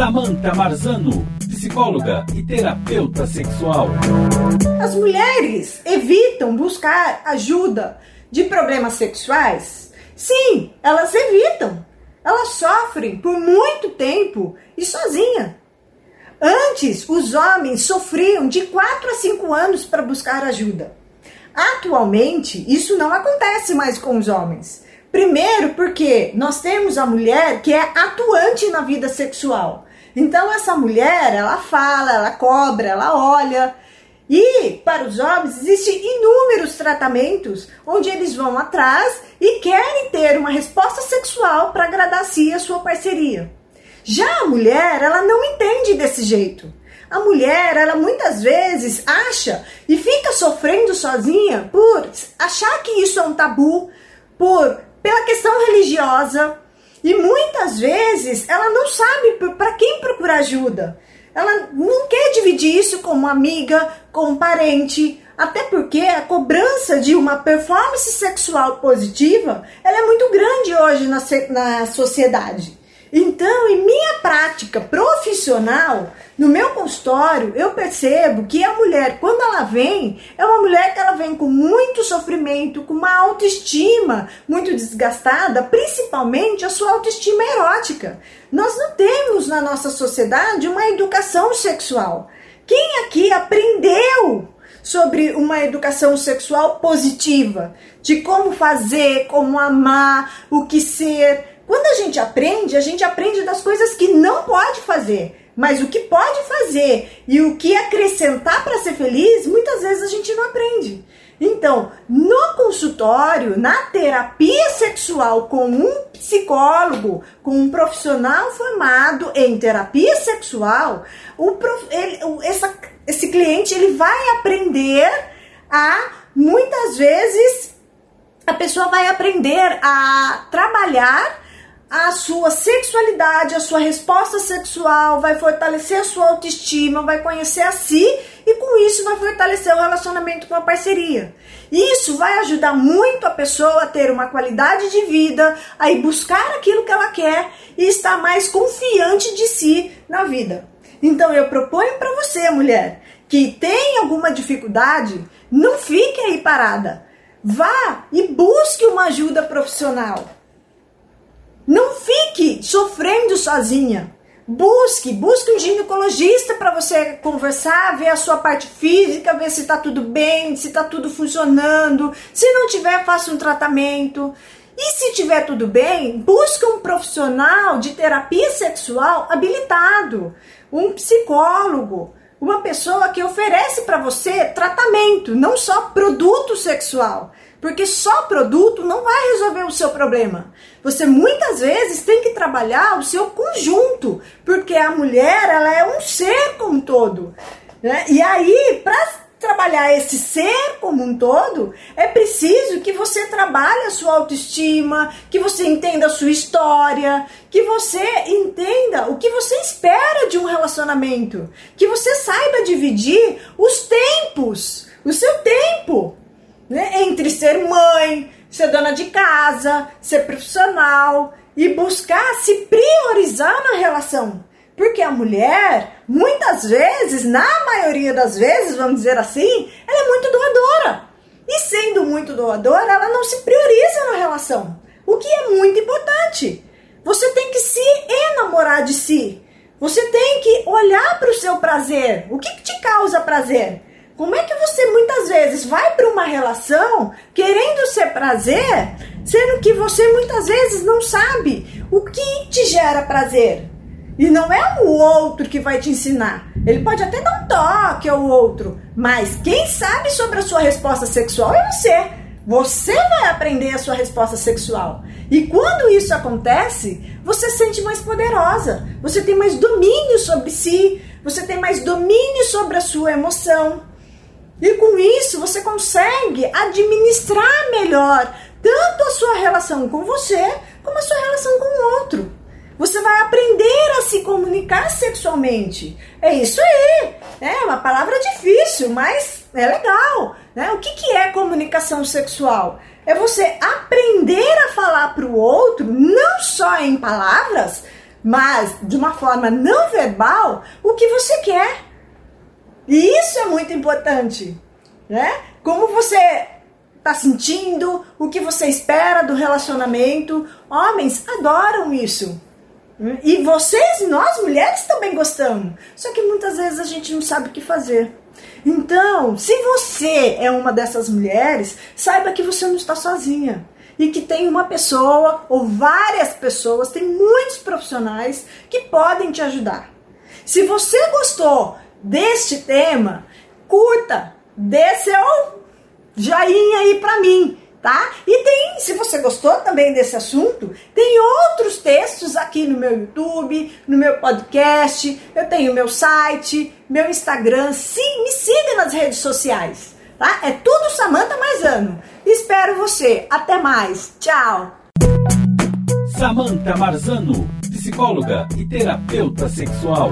Samantha Marzano, psicóloga e terapeuta sexual. As mulheres evitam buscar ajuda de problemas sexuais? Sim, elas evitam. Elas sofrem por muito tempo e sozinha. Antes, os homens sofriam de 4 a 5 anos para buscar ajuda. Atualmente, isso não acontece mais com os homens. Primeiro, porque nós temos a mulher que é atuante na vida sexual. Então, essa mulher, ela fala, ela cobra, ela olha. E para os homens, existem inúmeros tratamentos onde eles vão atrás e querem ter uma resposta sexual para agradar a si e a sua parceria. Já a mulher, ela não entende desse jeito. A mulher, ela muitas vezes acha e fica sofrendo sozinha por achar que isso é um tabu, por pela questão religiosa. E muitas vezes ela não sabe para quem procurar ajuda. Ela não quer dividir isso com uma amiga, com um parente, até porque a cobrança de uma performance sexual positiva ela é muito grande hoje na, na sociedade. Então, em minha prática profissional, no meu consultório, eu percebo que a mulher, quando ela vem, é uma mulher que ela vem com muito sofrimento, com uma autoestima muito desgastada, principalmente a sua autoestima erótica. Nós não temos na nossa sociedade uma educação sexual. Quem aqui aprendeu sobre uma educação sexual positiva, de como fazer, como amar, o que ser, quando a gente aprende, a gente aprende das coisas que não pode fazer. Mas o que pode fazer e o que acrescentar para ser feliz, muitas vezes a gente não aprende. Então, no consultório, na terapia sexual com um psicólogo, com um profissional formado em terapia sexual, o prof, ele, essa, esse cliente ele vai aprender a muitas vezes a pessoa vai aprender a trabalhar a sua sexualidade, a sua resposta sexual, vai fortalecer a sua autoestima, vai conhecer a si e com isso vai fortalecer o relacionamento com a parceria. Isso vai ajudar muito a pessoa a ter uma qualidade de vida, a ir buscar aquilo que ela quer e estar mais confiante de si na vida. Então eu proponho para você, mulher, que tem alguma dificuldade, não fique aí parada. Vá e busque uma ajuda profissional não fique sofrendo sozinha. Busque, busque um ginecologista para você conversar, ver a sua parte física, ver se está tudo bem, se está tudo funcionando. Se não tiver, faça um tratamento. E se tiver tudo bem, busque um profissional de terapia sexual habilitado, um psicólogo, uma pessoa que oferece para você tratamento, não só produto sexual. Porque só produto não vai resolver o seu problema. Você muitas vezes tem que trabalhar o seu conjunto, porque a mulher ela é um ser como um todo. Né? E aí, para trabalhar esse ser como um todo, é preciso que você trabalhe a sua autoestima, que você entenda a sua história, que você entenda o que você espera de um relacionamento, que você saiba dividir os tempos, o seu tempo né? Entre ser mãe, ser dona de casa, ser profissional e buscar se priorizar na relação. Porque a mulher, muitas vezes, na maioria das vezes, vamos dizer assim, ela é muito doadora. E sendo muito doadora, ela não se prioriza na relação. O que é muito importante. Você tem que se enamorar de si. Você tem que olhar para o seu prazer. O que, que te causa prazer? Como é que você muitas vezes vai para uma relação querendo ser prazer, sendo que você muitas vezes não sabe o que te gera prazer? E não é o outro que vai te ensinar. Ele pode até dar um toque ao outro, mas quem sabe sobre a sua resposta sexual é você. Você vai aprender a sua resposta sexual. E quando isso acontece, você se sente mais poderosa, você tem mais domínio sobre si, você tem mais domínio sobre a sua emoção. E com isso você consegue administrar melhor tanto a sua relação com você como a sua relação com o outro. Você vai aprender se comunicar sexualmente. É isso aí. É uma palavra difícil, mas é legal. Né? O que, que é comunicação sexual? É você aprender a falar para o outro, não só em palavras, mas de uma forma não verbal, o que você quer. E isso é muito importante, né? Como você está sentindo, o que você espera do relacionamento. Homens adoram isso. E vocês, nós mulheres também gostamos. Só que muitas vezes a gente não sabe o que fazer. Então, se você é uma dessas mulheres, saiba que você não está sozinha. E que tem uma pessoa ou várias pessoas, tem muitos profissionais que podem te ajudar. Se você gostou deste tema, curta, dê seu joinha aí para mim tá? E tem, se você gostou também desse assunto, tem outros textos aqui no meu YouTube, no meu podcast, eu tenho meu site, meu Instagram, sim, me siga nas redes sociais, tá? É tudo Samanta Marzano. Espero você. Até mais. Tchau. Samanta Marzano, psicóloga e terapeuta sexual.